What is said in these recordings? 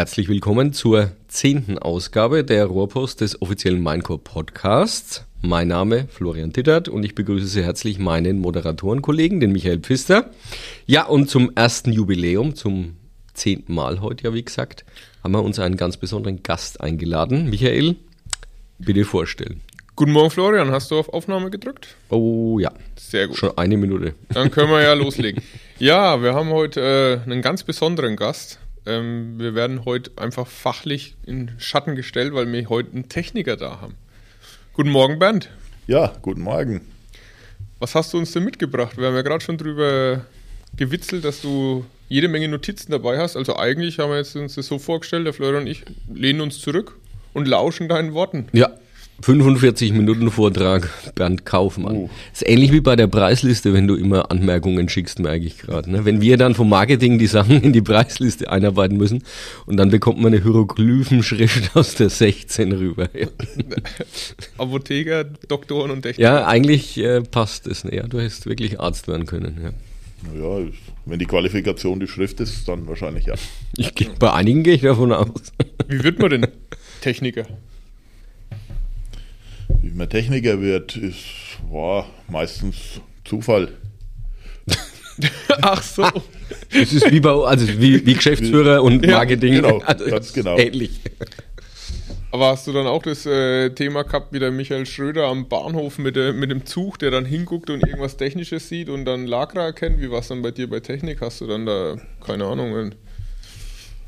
Herzlich willkommen zur zehnten Ausgabe der Rohrpost des offiziellen Minecore Podcasts. Mein Name Florian Tittert und ich begrüße sehr herzlich meinen Moderatorenkollegen, den Michael Pfister. Ja, und zum ersten Jubiläum, zum zehnten Mal heute ja, wie gesagt, haben wir uns einen ganz besonderen Gast eingeladen. Michael, bitte vorstellen. Guten Morgen, Florian. Hast du auf Aufnahme gedrückt? Oh ja. Sehr gut. Schon eine Minute. Dann können wir ja loslegen. Ja, wir haben heute äh, einen ganz besonderen Gast. Ähm, wir werden heute einfach fachlich in Schatten gestellt, weil wir heute einen Techniker da haben. Guten Morgen, Bernd. Ja, guten Morgen. Was hast du uns denn mitgebracht? Wir haben ja gerade schon drüber gewitzelt, dass du jede Menge Notizen dabei hast. Also eigentlich haben wir jetzt uns das so vorgestellt, der Florian und ich lehnen uns zurück und lauschen deinen Worten. Ja, 45 Minuten Vortrag, Bernd Kaufmann. Uh. Ist ähnlich wie bei der Preisliste, wenn du immer Anmerkungen schickst, merke ich gerade. Ne? Wenn wir dann vom Marketing die Sachen in die Preisliste einarbeiten müssen und dann bekommt man eine Hieroglyphenschrift aus der 16 rüber. Ja. Apotheker, Doktoren und Techniker. Ja, eigentlich äh, passt es. Ne? Ja, du hättest wirklich Arzt werden können. Ja. Naja, wenn die Qualifikation die Schrift ist, dann wahrscheinlich ja. Ich, bei einigen gehe ich davon aus. Wie wird man denn Techniker? Wie man Techniker wird, ist boah, meistens Zufall. Ach so. Das ist wie bei also wie, wie Geschäftsführer und Marketing. Ja, genau, also ganz genau. Ähnlich. Aber hast du dann auch das äh, Thema gehabt wie der Michael Schröder am Bahnhof mit, äh, mit dem Zug, der dann hinguckt und irgendwas Technisches sieht und dann Lagra erkennt? Wie war es dann bei dir bei Technik? Hast du dann da, keine Ahnung,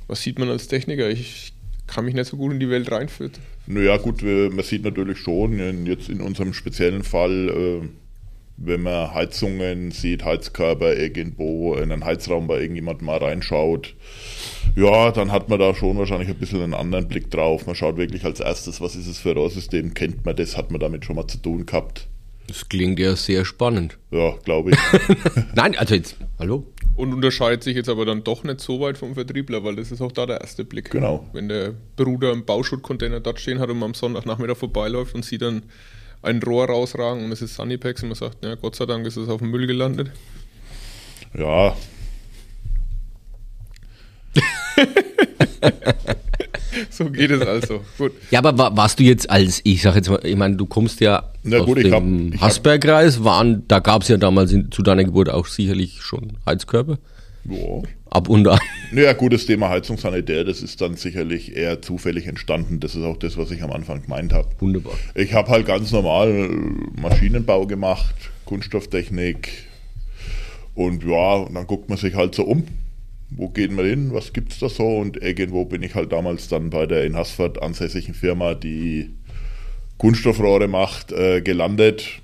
was sieht man als Techniker? Ich kann mich nicht so gut in die Welt reinführen. Naja, gut, man sieht natürlich schon, jetzt in unserem speziellen Fall, äh, wenn man Heizungen sieht, Heizkörper irgendwo in einen Heizraum bei irgendjemandem mal reinschaut, ja, dann hat man da schon wahrscheinlich ein bisschen einen anderen Blick drauf. Man schaut wirklich als erstes, was ist es für ein Rohrsystem, kennt man das, hat man damit schon mal zu tun gehabt. Das klingt ja sehr spannend. Ja, glaube ich. Nein, also jetzt, hallo? Und unterscheidet sich jetzt aber dann doch nicht so weit vom Vertriebler, weil das ist auch da der erste Blick. Genau. Wenn der Bruder im Bauschuttcontainer dort stehen hat und man am Sonntagnachmittag vorbeiläuft und sieht dann ein Rohr rausragen und es ist Sunnypacks und man sagt, ja, Gott sei Dank ist es auf dem Müll gelandet. Ja. so geht es also. Gut. Ja, aber warst du jetzt als, ich sag jetzt mal, ich meine, du kommst ja Na aus gut, dem Hasbergkreis, waren, da gab es ja damals in, zu deiner Geburt auch sicherlich schon Heizkörper. Ja. Ab und an. Naja, gut, das Thema Heizungssanitär, das ist dann sicherlich eher zufällig entstanden. Das ist auch das, was ich am Anfang gemeint habe. Wunderbar. Ich habe halt ganz normal Maschinenbau gemacht, Kunststofftechnik. Und ja, und dann guckt man sich halt so um wo gehen wir hin, was gibt es da so? Und irgendwo bin ich halt damals dann bei der in Haßfurt ansässigen Firma, die Kunststoffrohre macht, äh, gelandet.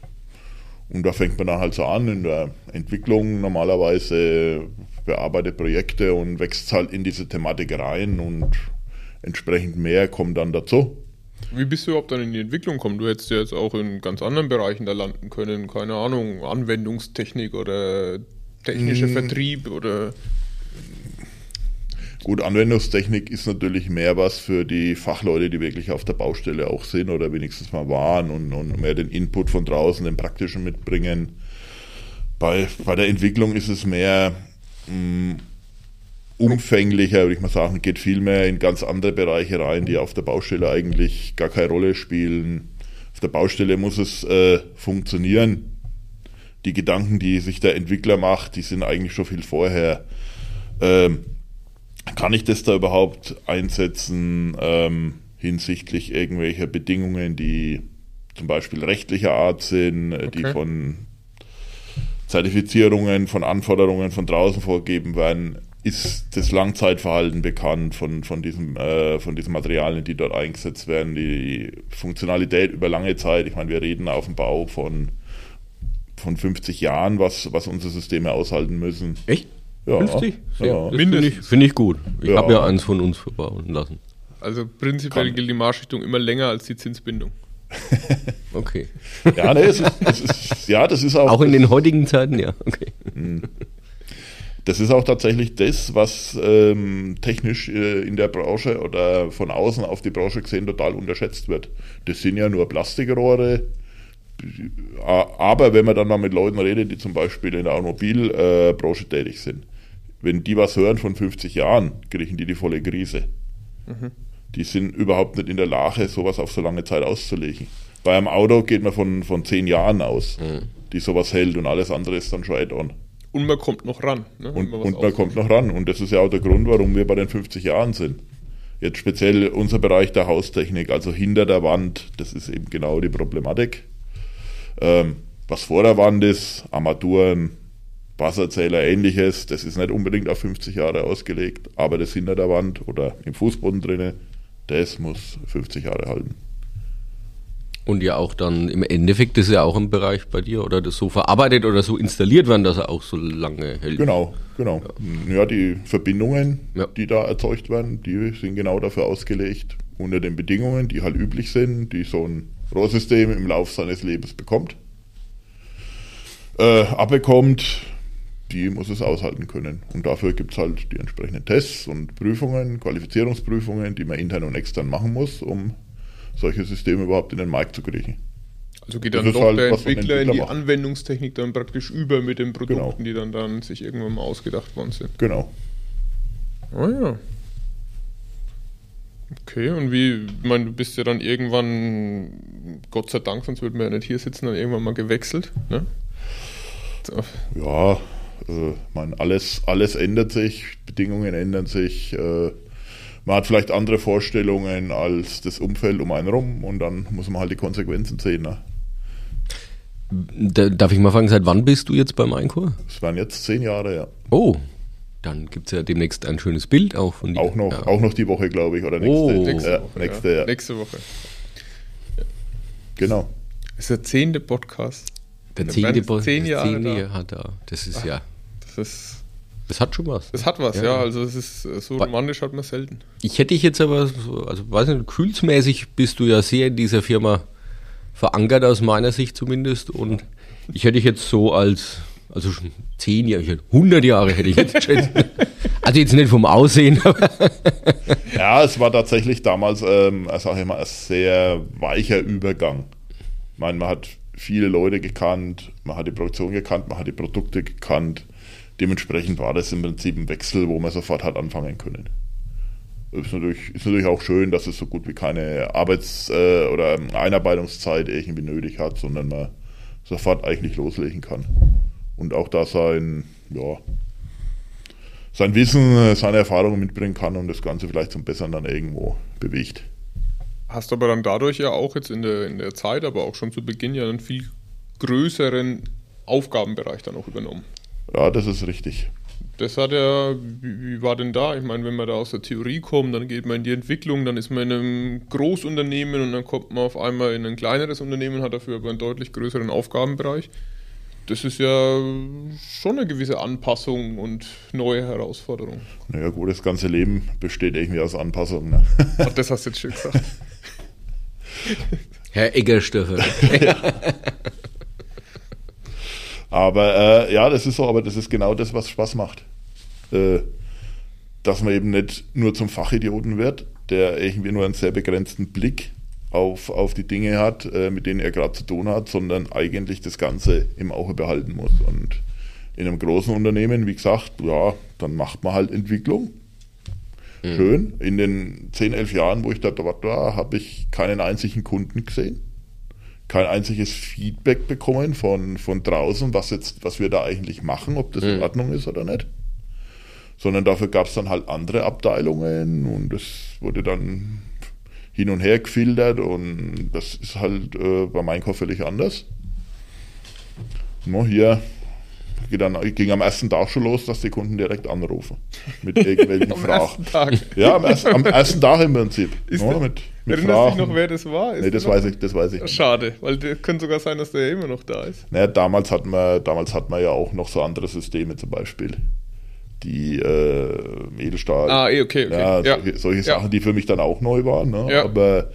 Und da fängt man dann halt so an in der Entwicklung normalerweise, bearbeitet Projekte und wächst halt in diese Thematik rein und entsprechend mehr kommt dann dazu. Wie bist du überhaupt dann in die Entwicklung gekommen? Du hättest ja jetzt auch in ganz anderen Bereichen da landen können, keine Ahnung, Anwendungstechnik oder technischer hm. Vertrieb oder Gut, Anwendungstechnik ist natürlich mehr was für die Fachleute, die wirklich auf der Baustelle auch sind oder wenigstens mal waren und, und mehr den Input von draußen, den praktischen mitbringen. Bei, bei der Entwicklung ist es mehr mh, mm, umfänglicher, würde ich mal sagen, geht viel mehr in ganz andere Bereiche rein, die auf der Baustelle eigentlich gar keine Rolle spielen. Auf der Baustelle muss es äh, funktionieren. Die Gedanken, die sich der Entwickler macht, die sind eigentlich schon viel vorher. Ähm, kann ich das da überhaupt einsetzen ähm, hinsichtlich irgendwelcher Bedingungen, die zum Beispiel rechtlicher Art sind, äh, okay. die von Zertifizierungen, von Anforderungen von draußen vorgegeben werden? Ist das Langzeitverhalten bekannt von, von, diesem, äh, von diesen Materialien, die dort eingesetzt werden, die Funktionalität über lange Zeit? Ich meine, wir reden auf dem Bau von, von 50 Jahren, was, was unsere Systeme aushalten müssen. Echt? Ja, 50? Ja. Finde ich, find ich gut. Ich ja. habe ja eins von uns verbauen lassen. Also prinzipiell Kann. gilt die Marschrichtung immer länger als die Zinsbindung. okay. Ja, nee, es ist, es ist, ja, das ist auch. Auch in den heutigen Zeiten, ja, okay. Hm. Das ist auch tatsächlich das, was ähm, technisch äh, in der Branche oder von außen auf die Branche gesehen total unterschätzt wird. Das sind ja nur Plastikrohre, aber wenn man dann mal mit Leuten redet, die zum Beispiel in der Automobilbranche tätig sind, wenn die was hören von 50 Jahren, kriegen die die volle Krise. Die sind überhaupt nicht in der Lage, sowas auf so lange Zeit auszulegen. Bei einem Auto geht man von, von zehn Jahren aus, die sowas hält und alles andere ist dann schon add-on. Und man kommt noch ran. Ne, Und, was und man kommt noch ran. Und das ist ja auch der Grund, warum wir bei den 50 Jahren sind. Jetzt speziell unser Bereich der Haustechnik, also hinter der Wand, das ist eben genau die Problematik. Ähm, was vor der Wand ist, Armaturen, Wasserzähler, ähnliches, das ist nicht unbedingt auf 50 Jahre ausgelegt, aber das hinter der Wand oder im Fußboden drinne, das muss 50 Jahre halten. Und ja auch dann im Endeffekt, das ist ja auch ein Bereich bei dir, oder das so verarbeitet oder so installiert werden, dass er auch so lange hält. Genau, genau. Ja, die Verbindungen, Ja. die da erzeugt werden, die sind genau dafür ausgelegt, unter den Bedingungen, die halt üblich sind, die so ein Rohrsystem im Lauf seines Lebens bekommt, äh, abbekommt, die muss es aushalten können. Und dafür gibt es halt die entsprechenden Tests und Prüfungen, Qualifizierungsprüfungen, die man intern und extern machen muss, um solche Systeme überhaupt in den Markt zu kriegen. Also geht Das dann ist doch halt, der Entwickler in die macht. Anwendungstechnik dann praktisch über mit den Produkten, Genau. die dann, dann sich irgendwann mal ausgedacht worden sind. Genau. Ah ja. Okay, und wie, ich meine, du bist ja dann irgendwann, Gott sei Dank, sonst würden wir ja nicht hier sitzen, dann irgendwann mal gewechselt. Ne? So, Ja, äh, man, alles, alles ändert sich, Bedingungen ändern sich. Äh, man hat vielleicht andere Vorstellungen als das Umfeld um einen rum und dann muss man halt die Konsequenzen sehen. Ne? Da, darf ich mal fragen, seit wann bist du jetzt beim Einkur? Es waren jetzt zehn Jahre, ja. Oh, dann gibt es ja demnächst ein schönes Bild auch von dir. Auch noch, Ja. auch noch die Woche, glaube ich, oder nächste. Oh. nächste ja, Woche. nächste, ja. ja. Nächste Woche. Genau. Das ist der zehnte Podcast. Der zehnte werden Bo- zehn Jahre da. Hat er. Das ist ja, Das, ist, das hat schon was. das hat was, Ja. ja. Also es ist so romantisch hat man selten. Ich hätte dich jetzt aber, so, also weiß nicht, gefühlsmäßig bist du ja sehr in dieser Firma verankert, aus meiner Sicht zumindest. Und ich hätte dich jetzt so als, also schon zehn Jahre, ich hätte- 100 Jahre hätte ich jetzt geschätzt. Also jetzt nicht vom Aussehen, aber Ja, es war tatsächlich damals, ähm, sag ich mal, ein sehr weicher Übergang. Ich meine, man hat viele Leute gekannt, man hat die Produktion gekannt, man hat die Produkte gekannt. Dementsprechend war das im Prinzip ein Wechsel, wo man sofort hat anfangen können. Ist natürlich, ist natürlich auch schön, dass es so gut wie keine Arbeits- äh, oder Einarbeitungszeit irgendwie nötig hat, sondern man sofort eigentlich loslegen kann. Und auch da sein, ja, sein Wissen, äh, seine Erfahrungen mitbringen kann und das Ganze vielleicht zum Besseren dann irgendwo bewegt. Hast aber dann dadurch ja auch jetzt in der, in der Zeit, aber auch schon zu Beginn ja einen viel größeren Aufgabenbereich dann auch übernommen. Ja, das ist richtig. Das hat ja, wie, war denn da? Ich meine, wenn man da aus der Theorie kommt, dann geht man in die Entwicklung, dann ist man in einem Großunternehmen und dann kommt man auf einmal in ein kleineres Unternehmen, hat dafür aber einen deutlich größeren Aufgabenbereich. Das ist ja schon eine gewisse Anpassung und neue Herausforderung. Naja, gut, das ganze Leben besteht irgendwie aus Anpassungen. Ne? Ach, das hast du jetzt schön gesagt. Herr Eggerstoffer. Aber äh, ja, das ist so, aber das ist genau das, was Spaß macht. Äh, dass man eben nicht nur zum Fachidioten wird, der irgendwie nur einen sehr begrenzten Blick auf, auf die Dinge hat, äh, mit denen er gerade zu tun hat, sondern eigentlich das Ganze im Auge behalten muss. Und in einem großen Unternehmen, wie gesagt, ja, dann macht man halt Entwicklung. Schön. In den 10, 11 Jahren, wo ich da dort war, habe ich keinen einzigen Kunden gesehen kein einziges Feedback bekommen von, von draußen, was jetzt, was wir da eigentlich machen, ob das in Ordnung ist oder nicht. Sondern dafür gab es dann halt andere Abteilungen und es wurde dann hin und her gefiltert und das ist halt äh, beim Einkauf völlig anders. No, hier geht dann, ging am ersten Tag schon los, dass die Kunden direkt anrufen mit irgendwelchen Am Fragen. ersten Tag. Ja, am, ersten- am ersten Tag im Prinzip. Ist no, der- mit, mit Erinnerst du dich noch, wer das war? Ist Nee, das weiß ich, das weiß ich. nicht. Schade, weil das könnte sogar sein, dass der immer noch da ist. Naja, damals hat man, damals hat man ja auch noch so andere Systeme zum Beispiel. Die äh, Edelstahl. Ah, eh, okay, okay. Ja, Ja. solche, solche Ja. Sachen, die für mich dann auch neu waren. Ne? Aber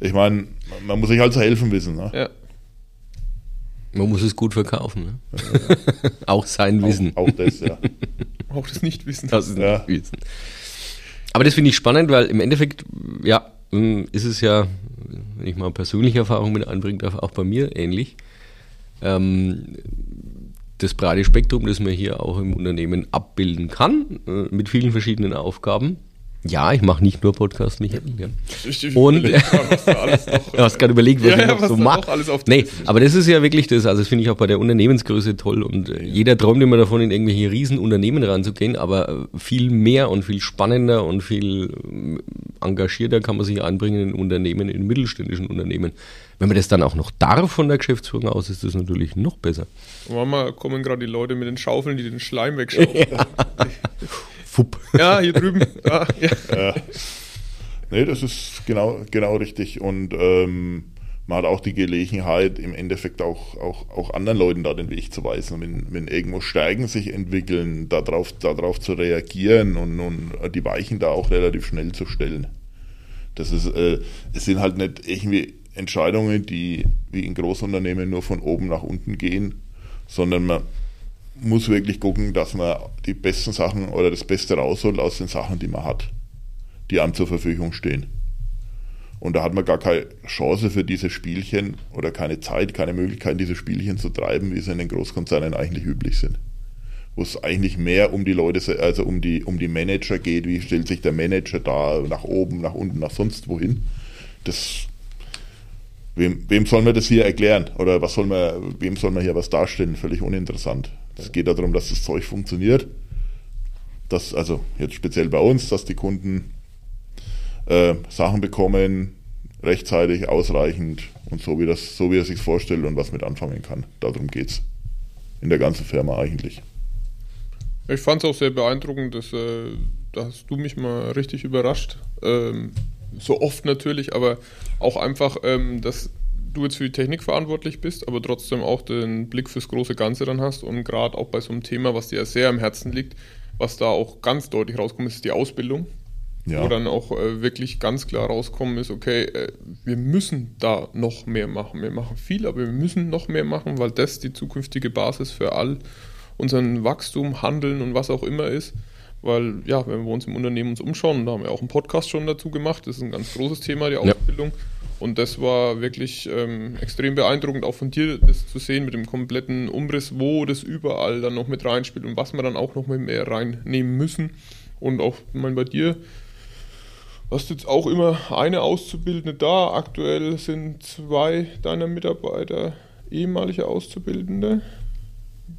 ich meine, man muss sich halt zu helfen wissen. Ne? Ja. Man muss es gut verkaufen. Ne? auch sein Wissen. Auch, auch das, ja. Auch das Nichtwissen. Das ist Ja. nicht Wissen. Aber das finde ich spannend, weil im Endeffekt, ja, mh, ist es ja, wenn ich mal persönliche Erfahrung mit einbringen darf, auch bei mir ähnlich. Ähm, das breite Spektrum, das man hier auch im Unternehmen abbilden kann, äh, mit vielen verschiedenen Aufgaben, Ja, ich mache nicht nur Podcast, Michael. Ja. Ich, Und- überleg mal, was da alles noch, Du hast gerade überlegt, was Ja, ich ja, noch was so mache. Nee, aber das ist ja wirklich das, also das finde ich auch bei der Unternehmensgröße toll und äh, jeder träumt immer davon, in irgendwelche Riesenunternehmen ranzugehen, aber äh, viel mehr und viel spannender und viel ähm, engagierter kann man sich einbringen in Unternehmen, in mittelständischen Unternehmen. Wenn man das dann auch noch darf von der Geschäftsführung aus, ist das natürlich noch besser. Manchmal kommen gerade die Leute mit den Schaufeln, die den Schleim wegschaufeln. Fupp. ja, hier drüben. Da, ja. Nee, das ist genau, genau richtig. Und ähm, man hat auch die Gelegenheit, im Endeffekt auch, auch, auch anderen Leuten da den Weg zu weisen. Wenn, wenn irgendwo Stärken sich entwickeln, darauf, darauf zu reagieren und, und die Weichen da auch relativ schnell zu stellen. Das ist, äh, es sind halt nicht irgendwie Entscheidungen, die wie in Großunternehmen nur von oben nach unten gehen, sondern man muss wirklich gucken, dass man die besten Sachen oder das Beste rausholt aus den Sachen, die man hat, die einem zur Verfügung stehen. Und da hat man gar keine Chance für diese Spielchen oder keine Zeit, keine Möglichkeit, diese Spielchen zu treiben, wie sie in den Großkonzernen eigentlich üblich sind. Wo es eigentlich mehr um die Leute, also um die, um die Manager geht, wie stellt sich der Manager da nach oben, nach unten, nach sonst wohin. Das, wem, wem soll man das hier erklären? Oder was soll man, wem soll man hier was darstellen? Völlig uninteressant. Es geht darum, dass das Zeug funktioniert. Dass, also jetzt speziell bei uns, dass die Kunden äh, Sachen bekommen, rechtzeitig, ausreichend und so wie, das, so wie er sich vorstellt und was mit anfangen kann. Darum geht's In der ganzen Firma eigentlich. Ich fand es auch sehr beeindruckend, dass, äh, da du mich mal richtig überrascht. Ähm, so oft natürlich, aber auch einfach, ähm, dass du jetzt für die Technik verantwortlich bist, aber trotzdem auch den Blick fürs große Ganze dann hast und gerade auch bei so einem Thema, was dir ja sehr am Herzen liegt, was da auch ganz deutlich rauskommt, ist die Ausbildung. Ja. Wo dann auch äh, wirklich ganz klar rauskommen ist, okay, äh, wir müssen da noch mehr machen. Wir machen viel, aber wir müssen noch mehr machen, weil das die zukünftige Basis für all unseren Wachstum, Handeln und was auch immer ist. Weil, ja, wenn wir uns im Unternehmen uns umschauen, da haben wir auch einen Podcast schon dazu gemacht, das ist ein ganz großes Thema, die Ja. Und das war wirklich ähm, extrem beeindruckend, auch von dir das zu sehen mit dem kompletten Umriss, wo das überall dann noch mit reinspielt und was wir dann auch noch mit mehr reinnehmen müssen. Und auch, ich bei dir hast jetzt auch immer eine Auszubildende da. Aktuell sind zwei deiner Mitarbeiter ehemalige Auszubildende.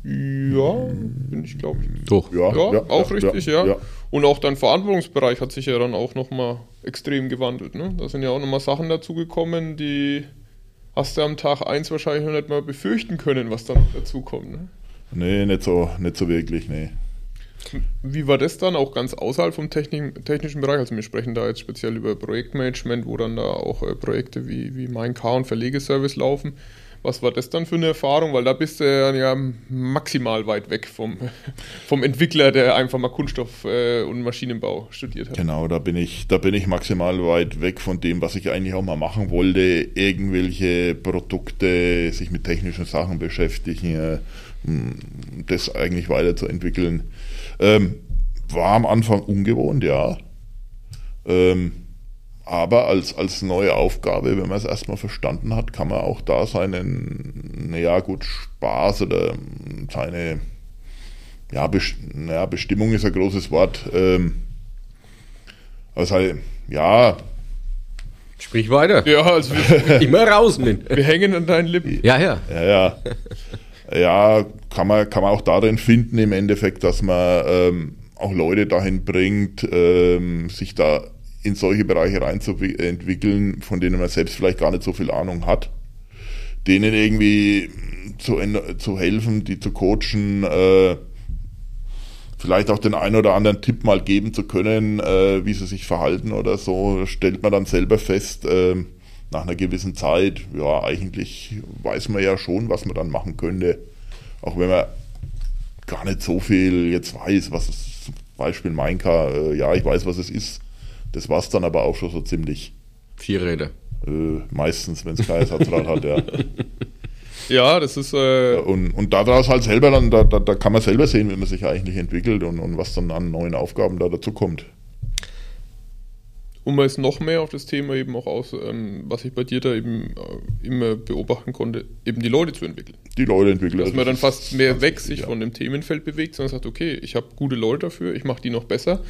Ja, bin ich glaube ich. Doch. Ja, auch richtig, ja, ja. Und auch dein Verantwortungsbereich hat sich ja dann auch nochmal extrem gewandelt. Ne? Da sind ja auch nochmal Sachen dazugekommen, die hast du am Tag 1 wahrscheinlich noch nicht mal befürchten können, was dann noch dazukommt. Ne? Nee, nicht so, nicht so wirklich, nee. Wie war das dann auch ganz außerhalb vom Technik, technischen Bereich? Also wir sprechen da jetzt speziell über Projektmanagement, wo dann da auch äh, Projekte wie, wie mein Car und Verlegeservice laufen. Was war das dann für eine Erfahrung? Weil da bist du ja, maximal weit weg vom, vom Entwickler, der einfach mal Kunststoff äh, und Maschinenbau studiert hat. Genau, da bin ich, da bin ich maximal weit weg von dem, was ich eigentlich auch mal machen wollte. Irgendwelche Produkte, sich mit technischen Sachen beschäftigen, mh, das eigentlich weiterzuentwickeln. Ähm, war am Anfang ungewohnt, ja. Ähm, aber als, als neue Aufgabe, wenn man es erstmal verstanden hat, kann man auch da seinen, naja, gut, Spaß oder seine, ja, Best naja, Bestimmung ist ein großes Wort. Ähm, also, ja, Sprich weiter. Ja, also wir, Immer raus mit. wir hängen an deinen Lippen. Ja, ja. ja, ja. Ja, kann man, kann man auch darin finden, im Endeffekt, dass man ähm, auch Leute dahin bringt, ähm, sich da in solche Bereiche reinzuentwickeln, von denen man selbst vielleicht gar nicht so viel Ahnung hat. Denen irgendwie zu, zu helfen, die zu coachen, äh, vielleicht auch den einen oder anderen Tipp mal geben zu können, äh, wie sie sich verhalten oder so, stellt man dann selber fest, ähm, nach einer gewissen Zeit, ja, eigentlich weiß man ja schon, was man dann machen könnte. Auch wenn man gar nicht so viel jetzt weiß, was es zum Beispiel Minecraft, äh, ja, ich weiß, was es ist. Das war es dann aber auch schon so ziemlich. Vierräder. Äh, meistens, wenn es kein Ersatzrad hat, ja. Ja, das ist äh, Und, und daraus halt selber dann, da, da, da kann man selber sehen, wie man sich eigentlich entwickelt und, und was dann an neuen Aufgaben da dazu kommt. um es noch mehr auf das Thema eben auch aus, ähm, was ich bei dir da eben äh, immer beobachten konnte, eben die Leute zu entwickeln. Die Leute entwickeln. Dass man dann fast mehr weg sich ja. von dem Themenfeld bewegt, sondern sagt, okay, ich habe gute Leute dafür, ich mache die noch besser.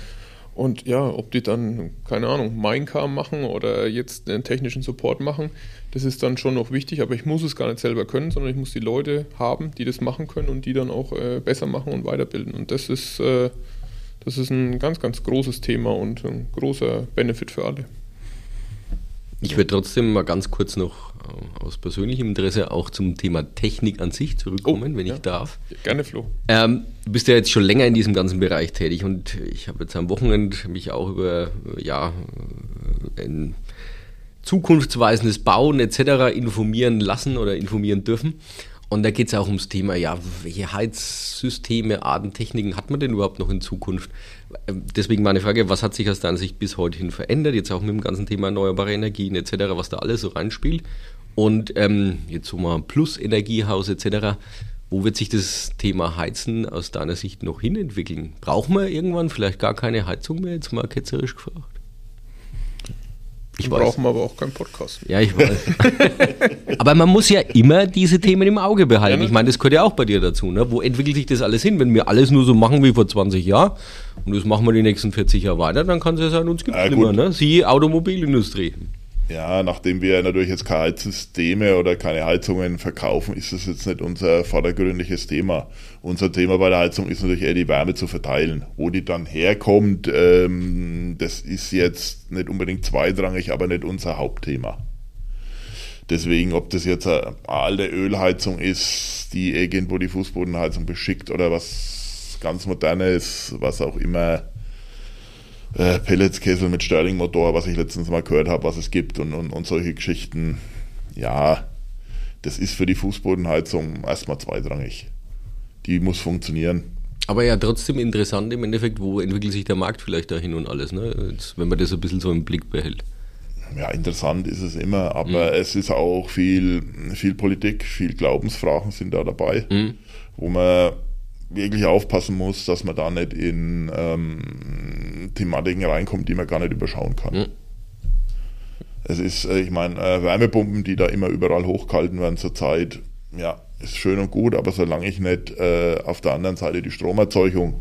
Und ja, ob die dann, keine Ahnung, Minecar machen oder jetzt den technischen Support machen, das ist dann schon noch wichtig, aber ich muss es gar nicht selber können, sondern ich muss die Leute haben, die das machen können und die dann auch äh, besser machen und weiterbilden. Und das ist, äh, das ist ein ganz, ganz großes Thema und ein großer Benefit für alle. Ich werde trotzdem mal ganz kurz noch aus persönlichem Interesse auch zum Thema Technik an sich zurückkommen, oh, wenn ja. ich darf. Gerne, Flo. Ähm, du bist ja jetzt schon länger in diesem ganzen Bereich tätig und ich habe jetzt am Wochenende mich auch über ja, ein zukunftsweisendes Bauen etc. informieren lassen oder informieren dürfen. Und da geht es auch ums Thema, ja, welche Heizsysteme, Arten, Techniken hat man denn überhaupt noch in Zukunft? Ähm, deswegen meine Frage, was hat sich aus deiner Sicht bis heute hin verändert? Jetzt auch mit dem ganzen Thema erneuerbare Energien etc., was da alles so reinspielt. Und ähm, jetzt so mal Plus-Energiehaus etc., wo wird sich das Thema Heizen aus deiner Sicht noch hinentwickeln? Brauchen wir irgendwann vielleicht gar keine Heizung mehr, jetzt mal ketzerisch gefragt? Ich brauchen aber auch keinen Podcast. Mehr. Ja, ich weiß. aber man muss ja immer diese Themen im Auge behalten. Ich meine, das gehört ja auch bei dir dazu. Ne? Wo entwickelt sich das alles hin? Wenn wir alles nur so machen wie vor 20 Jahren und das machen wir die nächsten 40 Jahre weiter, dann kann es ja sein, uns gibt es äh, nicht mehr. Ne? Siehe Automobilindustrie. Ja, nachdem wir natürlich jetzt keine Heizsysteme oder keine Heizungen verkaufen, ist das jetzt nicht unser vordergründiges Thema. Unser Thema bei der Heizung ist natürlich eher die Wärme zu verteilen. Wo die dann herkommt, ähm, das ist jetzt nicht unbedingt zweitrangig, aber nicht unser Hauptthema. Deswegen, ob das jetzt eine alte Ölheizung ist, die irgendwo die Fußbodenheizung beschickt oder was ganz modernes, was auch immer, äh, Pelletskessel mit Stirling-Motor, was ich letztens mal gehört habe, was es gibt und, und, und solche Geschichten. Ja, das ist für die Fußbodenheizung erstmal zweitrangig. Die muss funktionieren. Aber ja, trotzdem interessant im Endeffekt, wo entwickelt sich der Markt vielleicht dahin und alles, ne? Jetzt, wenn man das ein bisschen so im Blick behält. Ja, interessant ist es immer, aber mhm. es ist auch viel, viel Politik, viel Glaubensfragen sind da dabei, mhm. wo man wirklich aufpassen muss, dass man da nicht in ähm, Thematiken reinkommt, die man gar nicht überschauen kann. Mhm. Es ist, äh, ich meine, äh, Wärmepumpen, die da immer überall hochgehalten werden zurzeit, ja, ist schön und gut, aber solange ich nicht äh, auf der anderen Seite die Stromerzeugung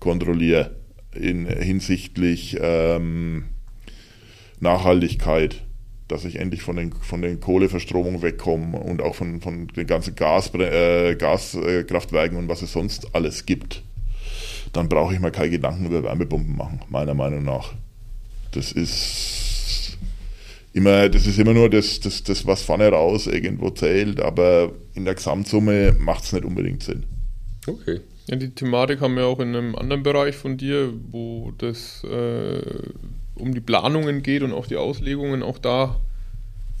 kontrolliere in hinsichtlich ähm, Nachhaltigkeit, dass ich endlich von den, von den Kohleverstromungen wegkomme und auch von, von den ganzen Gas, äh, Gaskraftwerken und was es sonst alles gibt, dann brauche ich mir keine Gedanken über Wärmepumpen machen, meiner Meinung nach. Das ist immer, das ist immer nur das, das, das was vorne raus irgendwo zählt, aber in der Gesamtsumme macht es nicht unbedingt Sinn. Okay. Ja, die Thematik haben wir auch in einem anderen Bereich von dir, wo das äh, um die Planungen geht und auch die Auslegungen, auch da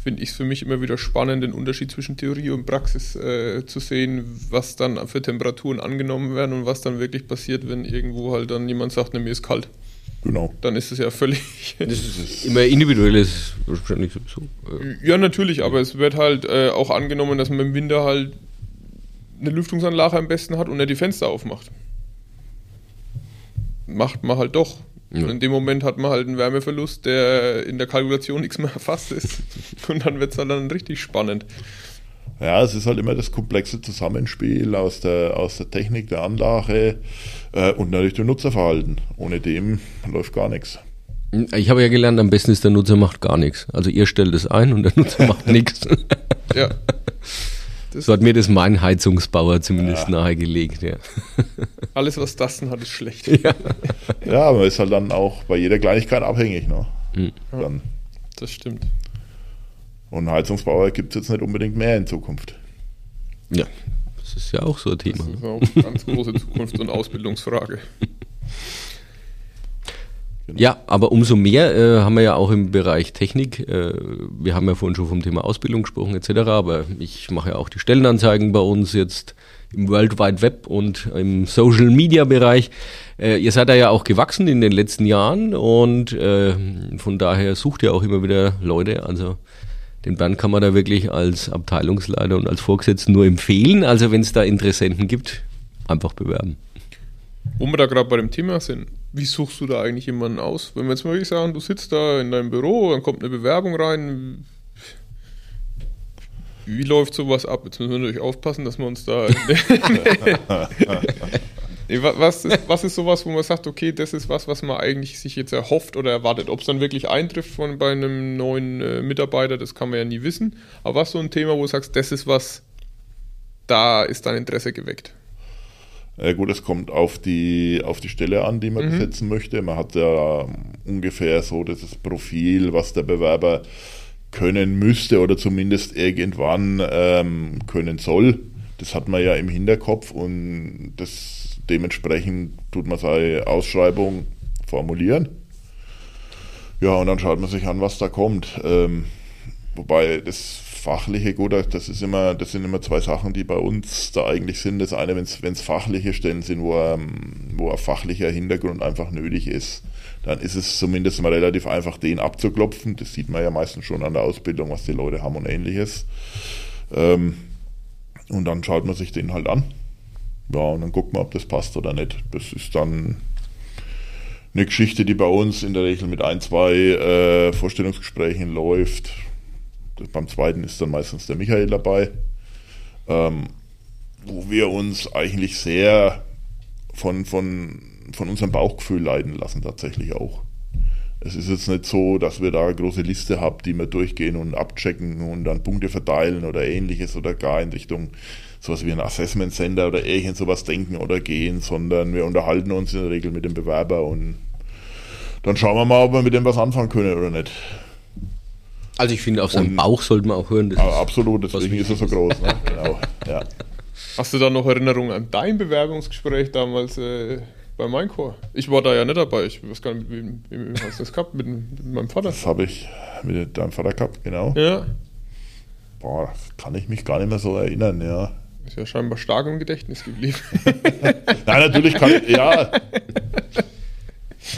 finde ich es für mich immer wieder spannend, den Unterschied zwischen Theorie und Praxis äh, zu sehen, was dann für Temperaturen angenommen werden und was dann wirklich passiert, wenn irgendwo halt dann jemand sagt, ne, mir ist kalt. Genau. Dann ist es ja völlig. Das ist immer individuelles wahrscheinlich so. Ja, natürlich, aber es wird halt äh, auch angenommen, dass man im Winter halt eine Lüftungsanlage am besten hat und er die Fenster aufmacht. Macht man halt doch. Ja. In dem Moment hat man halt einen Wärmeverlust, der in der Kalkulation nichts mehr erfasst ist. Und dann wird es halt dann richtig spannend. Ja, es ist halt immer das komplexe Zusammenspiel aus der, aus der Technik der Anlage äh, und natürlich dem Nutzerverhalten. Ohne dem läuft gar nichts. Ich habe ja gelernt, am besten ist der Nutzer macht gar nichts. Also ihr stellt es ein und der Nutzer macht nichts. Ja. Das so hat mir das mein Heizungsbauer zumindest ja. nahegelegt, ja. Alles, was Dasten hat, ist schlecht. Ja. ja, man ist halt dann auch bei jeder Kleinigkeit abhängig. Ne? Mhm. Dann. Das stimmt. Und Heizungsbauer gibt es jetzt nicht unbedingt mehr in Zukunft. Ja, das ist ja auch so ein Thema. Das ist auch eine ganz große Zukunfts- und Ausbildungsfrage. Genau. Ja, aber umso mehr äh, haben wir ja auch im Bereich Technik. Äh, wir haben ja vorhin schon vom Thema Ausbildung gesprochen etc. Aber ich mache ja auch die Stellenanzeigen bei uns jetzt im World Wide Web und im Social Media Bereich. Äh, ihr seid da ja auch gewachsen in den letzten Jahren und äh, von daher sucht ihr auch immer wieder Leute. Also den Bernd kann man da wirklich als Abteilungsleiter und als Vorgesetzten nur empfehlen. Also wenn es da Interessenten gibt, einfach bewerben. Wo wir da gerade bei dem Thema sind, wie suchst du da eigentlich jemanden aus? Wenn wir jetzt mal wirklich sagen, du sitzt da in deinem Büro, dann kommt eine Bewerbung rein. Wie läuft sowas ab? Jetzt müssen wir natürlich aufpassen, dass wir uns da. Was, ist, was ist sowas, wo man sagt, okay, das ist was, was man eigentlich sich jetzt erhofft oder erwartet? Ob es dann wirklich eintrifft von, bei einem neuen äh, Mitarbeiter, das kann man ja nie wissen. Aber was so ein Thema, wo du sagst, das ist was, da ist dein Interesse geweckt? Äh, gut, es kommt auf die, auf die Stelle an, die man besetzen möchte. Man hat ja ähm, ungefähr so dieses Profil, was der Bewerber können müsste oder zumindest irgendwann ähm, können soll. Das hat man ja im Hinterkopf und das dementsprechend tut man seine Ausschreibung formulieren. Ja, und dann schaut man sich an, was da kommt. Ähm, wobei das Fachliche, gut, das ist immer, das sind immer zwei Sachen, die bei uns da eigentlich sind. Das eine, wenn es fachliche Stellen sind, wo, wo ein fachlicher Hintergrund einfach nötig ist, dann ist es zumindest mal relativ einfach, den abzuklopfen. Das sieht man ja meistens schon an der Ausbildung, was die Leute haben und ähnliches. Ähm, und dann schaut man sich den halt an. Ja, und dann guckt man, ob das passt oder nicht. Das ist dann eine Geschichte, die bei uns in der Regel mit ein, zwei äh, Vorstellungsgesprächen läuft. Beim zweiten ist dann meistens der Michael dabei, ähm, wo wir uns eigentlich sehr von, von, von unserem Bauchgefühl leiten lassen, tatsächlich auch. Es ist jetzt nicht so, dass wir da eine große Liste haben, die wir durchgehen und abchecken und dann Punkte verteilen oder ähnliches oder gar in Richtung sowas wie ein Assessment Center oder irgend sowas denken oder gehen, sondern wir unterhalten uns in der Regel mit dem Bewerber und dann schauen wir mal, ob wir mit dem was anfangen können oder nicht. Also ich finde, auf seinen Und- Bauch sollte man auch hören. Das ist- absolut, deswegen ist er so groß. Ne? Genau. Ja. Hast du da noch Erinnerungen an dein Bewerbungsgespräch damals äh, bei Minecore? Ich war da ja nicht dabei. Ich weiß gar nicht, wie, wie, wie hast du das gehabt mit, mit meinem Vater? Das habe ich mit deinem Vater gehabt, genau. Ja, Boah, kann ich mich gar nicht mehr so erinnern, ja. ist ja scheinbar stark im Gedächtnis geblieben. Nein, natürlich kann ich, ja.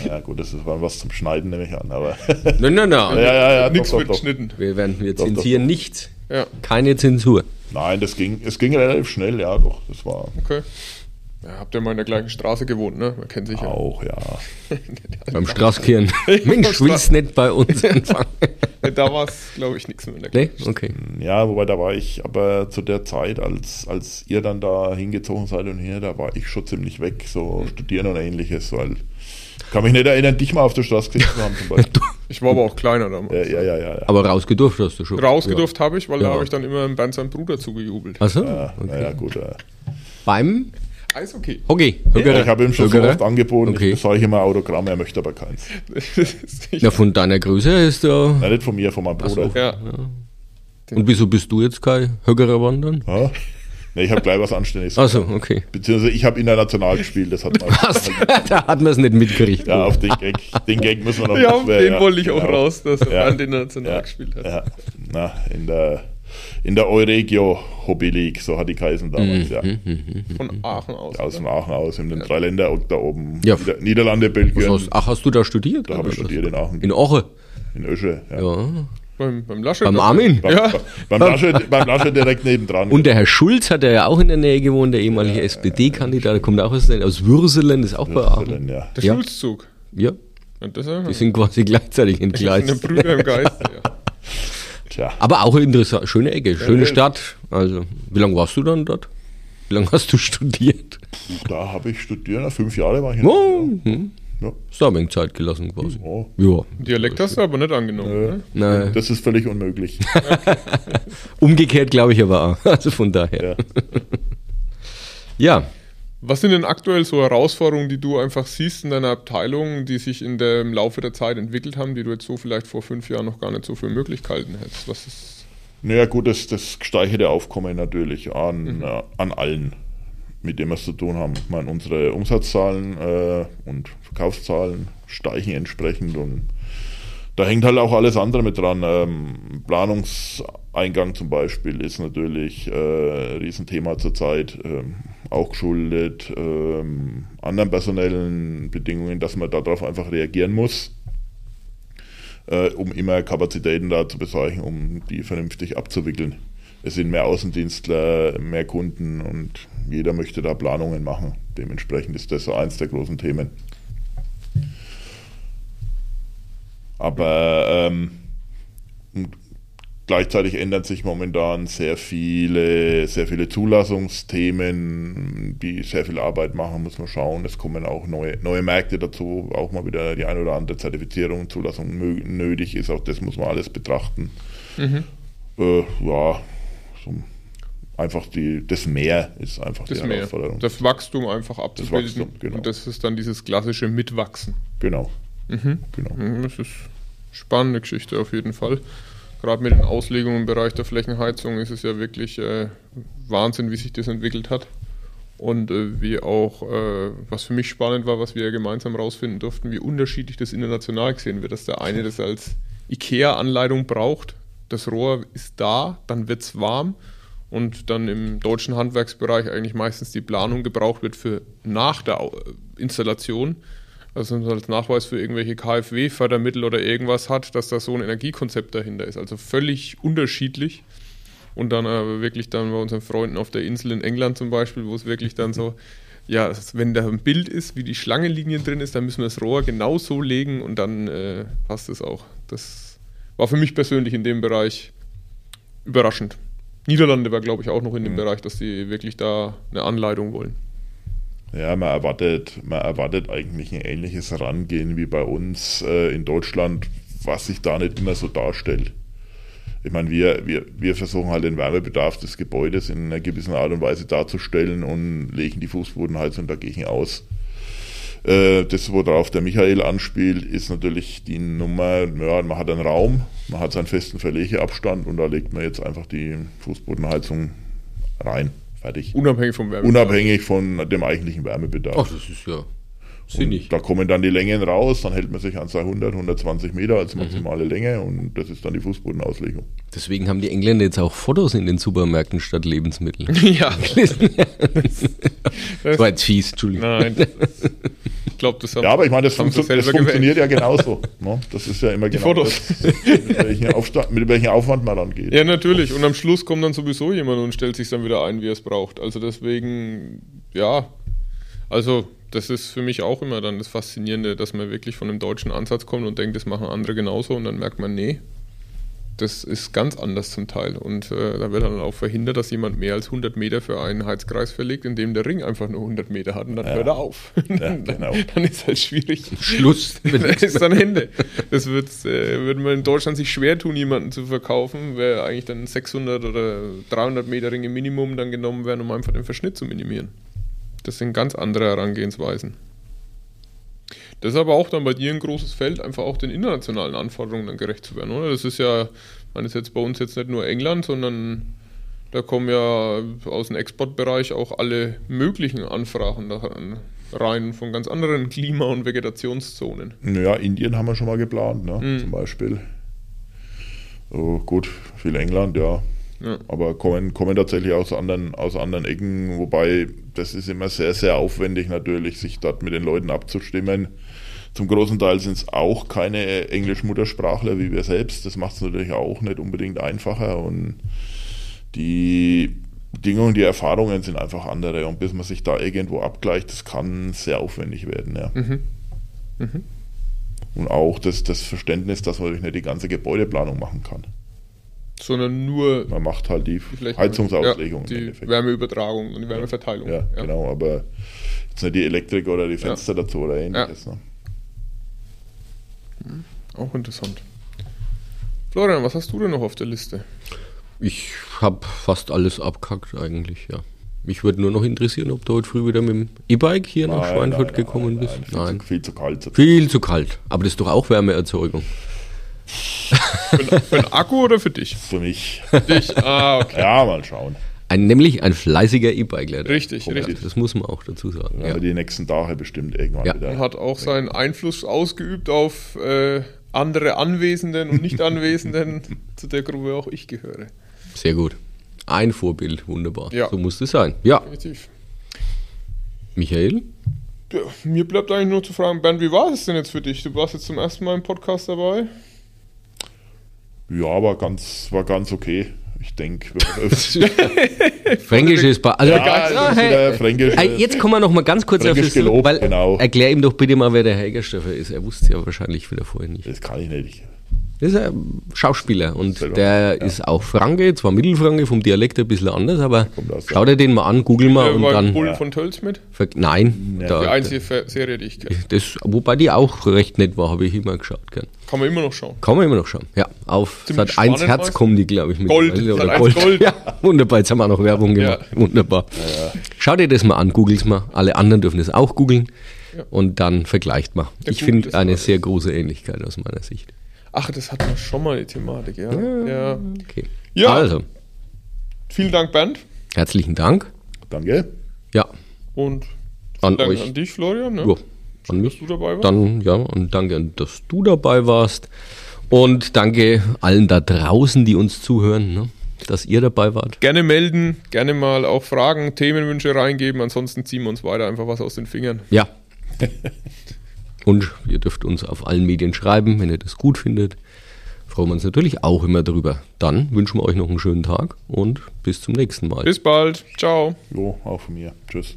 Ja gut, das ist war was zum Schneiden, nehme ich an, aber Nein, nein, nein. ja, ja, ja, Nichts wird geschnitten. Wir werden, wir zensieren doch. nichts. Ja, Keine Zensur. Nein, das ging, es ging relativ schnell, ja doch, das war okay. Ja, habt ihr mal in der gleichen Straße gewohnt, ne? Man kennt sich ja. auch, ja. Beim Straßkehren. Mensch, willst nicht bei uns anfangen? Da war es, glaube ich, nichts mehr in der Nee? Okay. Ja, wobei da war ich aber zu der Zeit, als, als ihr dann da hingezogen seid und hier, da war ich schon ziemlich weg, so studieren und ähnliches, weil kann mich nicht erinnern, dich mal auf der Straße gesehen zu haben zum Beispiel. Ich war aber auch kleiner damals. ja, ja, ja, ja. ja. Aber rausgedurft hast du schon. Rausgedurft habe ich, weil Ja. da habe ich dann immer Bernd seinem Bruder zugejubelt. Achso, Ja, okay. naja, gut. Äh. Beim Eishockey. Hockey. Ja, ich habe ihm schon so Högerer. oft angeboten, Okay. ich sage immer Autogramm, er möchte aber keins. Ich- Ja, von deiner Größe her ist ja. Nein, nicht von mir, von meinem Bruder. ja. Und wieso bist du jetzt kein Högerer wandern? Ja? Nee, ich habe gleich was Anständiges. Achso, okay. Beziehungsweise ich habe international gespielt, das hat man. Was? da hat man es nicht mitgekriegt. Ja, auf den Gag, den Gag müssen wir noch Ja, auf den ja, wollte ich auch genau. raus, dass er Ja. International Ja, gespielt hat. ja. Na, in der, in der Euregio Hobby League, so hat die geheißen damals, ja. Von Aachen aus. Aus oder? dem Aachen aus, in den drei Länder da oben. Ja. Nieder Niederlande, Belgien. hast, ach, hast du da studiert? da habe ich studiert in Aachen. In Oche. In Ösche. Ja. Ja. Beim, beim Laschet. Beim Armin. Beim, Ja. beim, Laschet, beim Laschet direkt nebendran. Und der Herr Schulz hat ja auch in der Nähe gewohnt, der ehemalige SPD-Kandidat, der kommt auch aus, aus Würselen, ist auch bei Aachen. ja. Der Ja. Schulzzug. Ja, Ja, das die sind quasi gleichzeitig eine entgleist. Brüder im Geist. Ja. Tja. Aber auch interessant, schöne Ecke, schöne Ja. Stadt. Also, wie lange warst du dann dort? Wie lange hast du studiert? Da habe ich studiert, fünf Jahre war ich in Oh, hm. Ja. Ist da ein wenig Zeit gelassen quasi. Oh, Ja. Dialekt hast du aber nicht angenommen. Ne? Nein, das ist völlig unmöglich. umgekehrt glaube ich aber auch. Also von daher. ja. Ja, Was sind denn aktuell so Herausforderungen, die du einfach siehst in deiner Abteilung, die sich in der, im Laufe der Zeit entwickelt haben, die du jetzt so vielleicht vor fünf Jahren noch gar nicht so für möglich gehalten hättest? Was ist. Naja, gut, das, das gesteigerte Aufkommen natürlich an, äh, an allen, mit dem wir es zu tun haben. Ich meine, unsere Umsatzzahlen äh, und Verkaufszahlen steigen entsprechend und da hängt halt auch alles andere mit dran. Ähm, Planungseingang zum Beispiel ist natürlich äh, ein Riesenthema zurzeit, ähm, auch geschuldet ähm, anderen personellen Bedingungen, dass man darauf einfach reagieren muss äh, um immer Kapazitäten da zu besorgen, um die vernünftig abzuwickeln. Es sind mehr Außendienstler, mehr Kunden und jeder möchte da Planungen machen. Dementsprechend ist das so eins der großen Themen. Aber ähm, gleichzeitig ändern sich momentan sehr viele, sehr viele Zulassungsthemen, die sehr viel Arbeit machen, muss man schauen. Es kommen auch neue, neue Märkte dazu, auch mal wieder die eine oder andere Zertifizierung, Zulassung nötig ist. Auch das muss man alles betrachten. Mhm. Äh, ja, so einfach die, das Mehr ist einfach das die Mehr. Herausforderung. Das Wachstum einfach abzubilden. Das Wachstum, genau. Und das ist dann dieses klassische Mitwachsen. Genau. Mhm. genau. Mhm, das ist spannende Geschichte auf jeden Fall. Gerade mit den Auslegungen im Bereich der Flächenheizung ist es ja wirklich äh, Wahnsinn, wie sich das entwickelt hat. Und äh, wie auch, äh, was für mich spannend war, was wir ja gemeinsam rausfinden durften, wie unterschiedlich das international gesehen wird. Dass der eine das als IKEA-Anleitung braucht, das Rohr ist da, dann wird es warm und dann im deutschen Handwerksbereich eigentlich meistens die Planung gebraucht wird für nach der Installation also als Nachweis für irgendwelche KfW-Fördermittel oder irgendwas hat, dass da so ein Energiekonzept dahinter ist. Also völlig unterschiedlich. Und dann aber wirklich dann bei unseren Freunden auf der Insel in England zum Beispiel, wo es wirklich dann so, ja, wenn da ein Bild ist, wie die Schlangenlinien drin ist, dann müssen wir das Rohr genau so legen und dann äh, passt es auch. Das war für mich persönlich in dem Bereich überraschend. Niederlande war, glaube ich, auch noch in dem mhm. Bereich, dass die wirklich da eine Anleitung wollen. Ja, man erwartet, man erwartet eigentlich ein ähnliches Herangehen wie bei uns äh, in Deutschland, was sich da nicht immer so darstellt. Ich meine, wir, wir, wir versuchen halt den Wärmebedarf des Gebäudes in einer gewissen Art und Weise darzustellen und legen die Fußbodenheizung dagegen aus. Äh, das, worauf der Michael anspielt, ist natürlich die Nummer, ja, man hat einen Raum, man hat seinen festen Verlegeabstand und da legt man jetzt einfach die Fußbodenheizung rein. Fertig. Unabhängig vom Wärmebedarf. Unabhängig von dem eigentlichen Wärmebedarf. Ach, das ist ja sinnig. Da kommen dann die Längen raus, dann hält man sich an 200, 120 Meter als maximale mhm. Länge und das ist dann die Fußbodenauslegung. Deswegen haben die Engländer jetzt auch Fotos in den Supermärkten statt Lebensmittel. Ja. das war jetzt fies, Entschuldigung. Nein. Ich glaube, das haben Ja, aber ich meine, das, funktio das funktioniert ja genauso. Ne? Das ist ja immer die genau Fotos. Das, mit, welchem Aufstand, mit welchem Aufwand man dann geht. Ja, natürlich. Und am Schluss kommt dann sowieso jemand und stellt sich dann wieder ein, wie er es braucht. Also deswegen, ja, also das ist für mich auch immer dann das Faszinierende, dass man wirklich von einem deutschen Ansatz kommt und denkt, das machen andere genauso und dann merkt man, nee, das ist ganz anders zum Teil. Und äh, da wird dann auch verhindert, dass jemand mehr als 100 Meter für einen Heizkreis verlegt, indem der Ring einfach nur 100 Meter hat und dann ja. hört er auf. Ja, genau. dann ist halt schwierig. Schluss. das ist dann Ende. Das wird, äh, würde man in Deutschland sich schwer tun, jemanden zu verkaufen, wäre eigentlich dann 600 oder 300 Meter Ringe Minimum dann genommen werden, um einfach den Verschnitt zu minimieren. Das sind ganz andere Herangehensweisen. Das ist aber auch dann bei dir ein großes Feld, einfach auch den internationalen Anforderungen dann gerecht zu werden, oder? Das ist ja, man ist jetzt bei uns jetzt nicht nur England, sondern da kommen ja aus dem Exportbereich auch alle möglichen Anfragen rein von ganz anderen Klima- und Vegetationszonen. Ja, Indien haben wir schon mal geplant, ne? Mhm. zum Beispiel. Oh, gut, viel England, ja. Ja. Aber kommen, kommen tatsächlich aus anderen, aus anderen Ecken, wobei das ist immer sehr, sehr aufwendig natürlich, sich dort mit den Leuten abzustimmen. Zum großen Teil sind es auch keine Englisch-Muttersprachler wie wir selbst. Das macht es natürlich auch nicht unbedingt einfacher und die Bedingungen, die Erfahrungen sind einfach andere und bis man sich da irgendwo abgleicht, das kann sehr aufwendig werden. Ja. Mhm. Mhm. Und auch das, das Verständnis, dass man nicht die ganze Gebäudeplanung machen kann sondern nur. Man macht halt die, die Heizungsauslegung. Ja, die Wärmeübertragung und die Wärmeverteilung. Ja, ja, genau, aber jetzt nicht die Elektrik oder die Fenster ja. dazu oder ähnliches. Ne? Hm, auch interessant. Florian, was hast du denn noch auf der Liste? Ich habe fast alles abkackt eigentlich, ja. Mich würde nur noch interessieren, ob du heute früh wieder mit dem E-Bike hier nein, nach Schweinfurt nein, gekommen nein, bist. Viel nein, zu, viel zu kalt. Viel zu kalt. Aber das ist doch auch Wärmeerzeugung. Für, für einen Akku oder für dich? Für mich. Dich? Ah, okay. Ja, mal schauen. Ein, nämlich ein fleißiger E-Bikler. Richtig, richtig. Das muss man auch dazu sagen. Ja, ja. Die nächsten Tage bestimmt irgendwann ja. wieder. Er hat auch seinen Einfluss ausgeübt auf äh, andere Anwesenden und Nicht-Anwesenden, zu der Gruppe auch ich gehöre. Sehr gut. Ein Vorbild, wunderbar. Ja. So muss es sein. Ja. Definitiv. Michael? Ja, mir bleibt eigentlich nur zu fragen, Bernd, wie war es denn jetzt für dich? Du warst jetzt zum ersten Mal im Podcast dabei. Ja, war ganz, war ganz okay. Ich denke. Fränkisch ist also ja, ah, hey, Fränkisch, hey, Jetzt kommen wir noch mal ganz kurz auf das, gelobt, genau. Erklär ihm doch bitte mal, wer der Helgerstoffer ist. Er wusste ja wahrscheinlich wieder vorher nicht. Das kann ich nicht. Das ist ein Schauspieler und Selber, der ja. ist auch Franke, zwar Mittelfranke, vom Dialekt ein bisschen anders, aber schau dir den mal an, google mal und dann. Bullen von Tölz mit. Nein, Ja. da, Die einzige Serie, die ich kenne. das, wobei die auch recht nett war, habe ich immer geschaut. Gell. Kann man immer noch schauen. Kann man immer noch schauen. Ja, auf Ziemlich Sat 1 spannend Herz kommen die, glaube ich, mit. Gold, Oder Sat.1 Gold. Gold. Ja, wunderbar, jetzt haben wir auch noch Werbung gemacht. Wunderbar. Schau dir das mal an, googles mal. Alle anderen dürfen das auch googeln. Und dann vergleicht mal. Der ich finde eine sehr große Ähnlichkeit aus meiner Sicht. Ach, das hatten wir schon mal die Thematik, ja. Ja. Okay. Ja. Also, Vielen Dank, Bernd. herzlichen Dank. Danke. Ja, Und an danke euch. an dich, Florian. Ne? Ja, an mich. dass du dabei warst. Dann, ja, und danke, dass du dabei warst. Und danke allen da draußen, die uns zuhören, ne, dass ihr dabei wart. Gerne melden, gerne mal auch Fragen, Themenwünsche reingeben. Ansonsten ziehen wir uns weiter einfach was aus den Fingern. Ja. Und ihr dürft uns auf allen Medien schreiben, wenn ihr das gut findet. Freuen wir uns natürlich auch immer drüber. Dann wünschen wir euch noch einen schönen Tag und bis zum nächsten Mal. Bis bald. Ciao. Jo, auch von mir. Tschüss.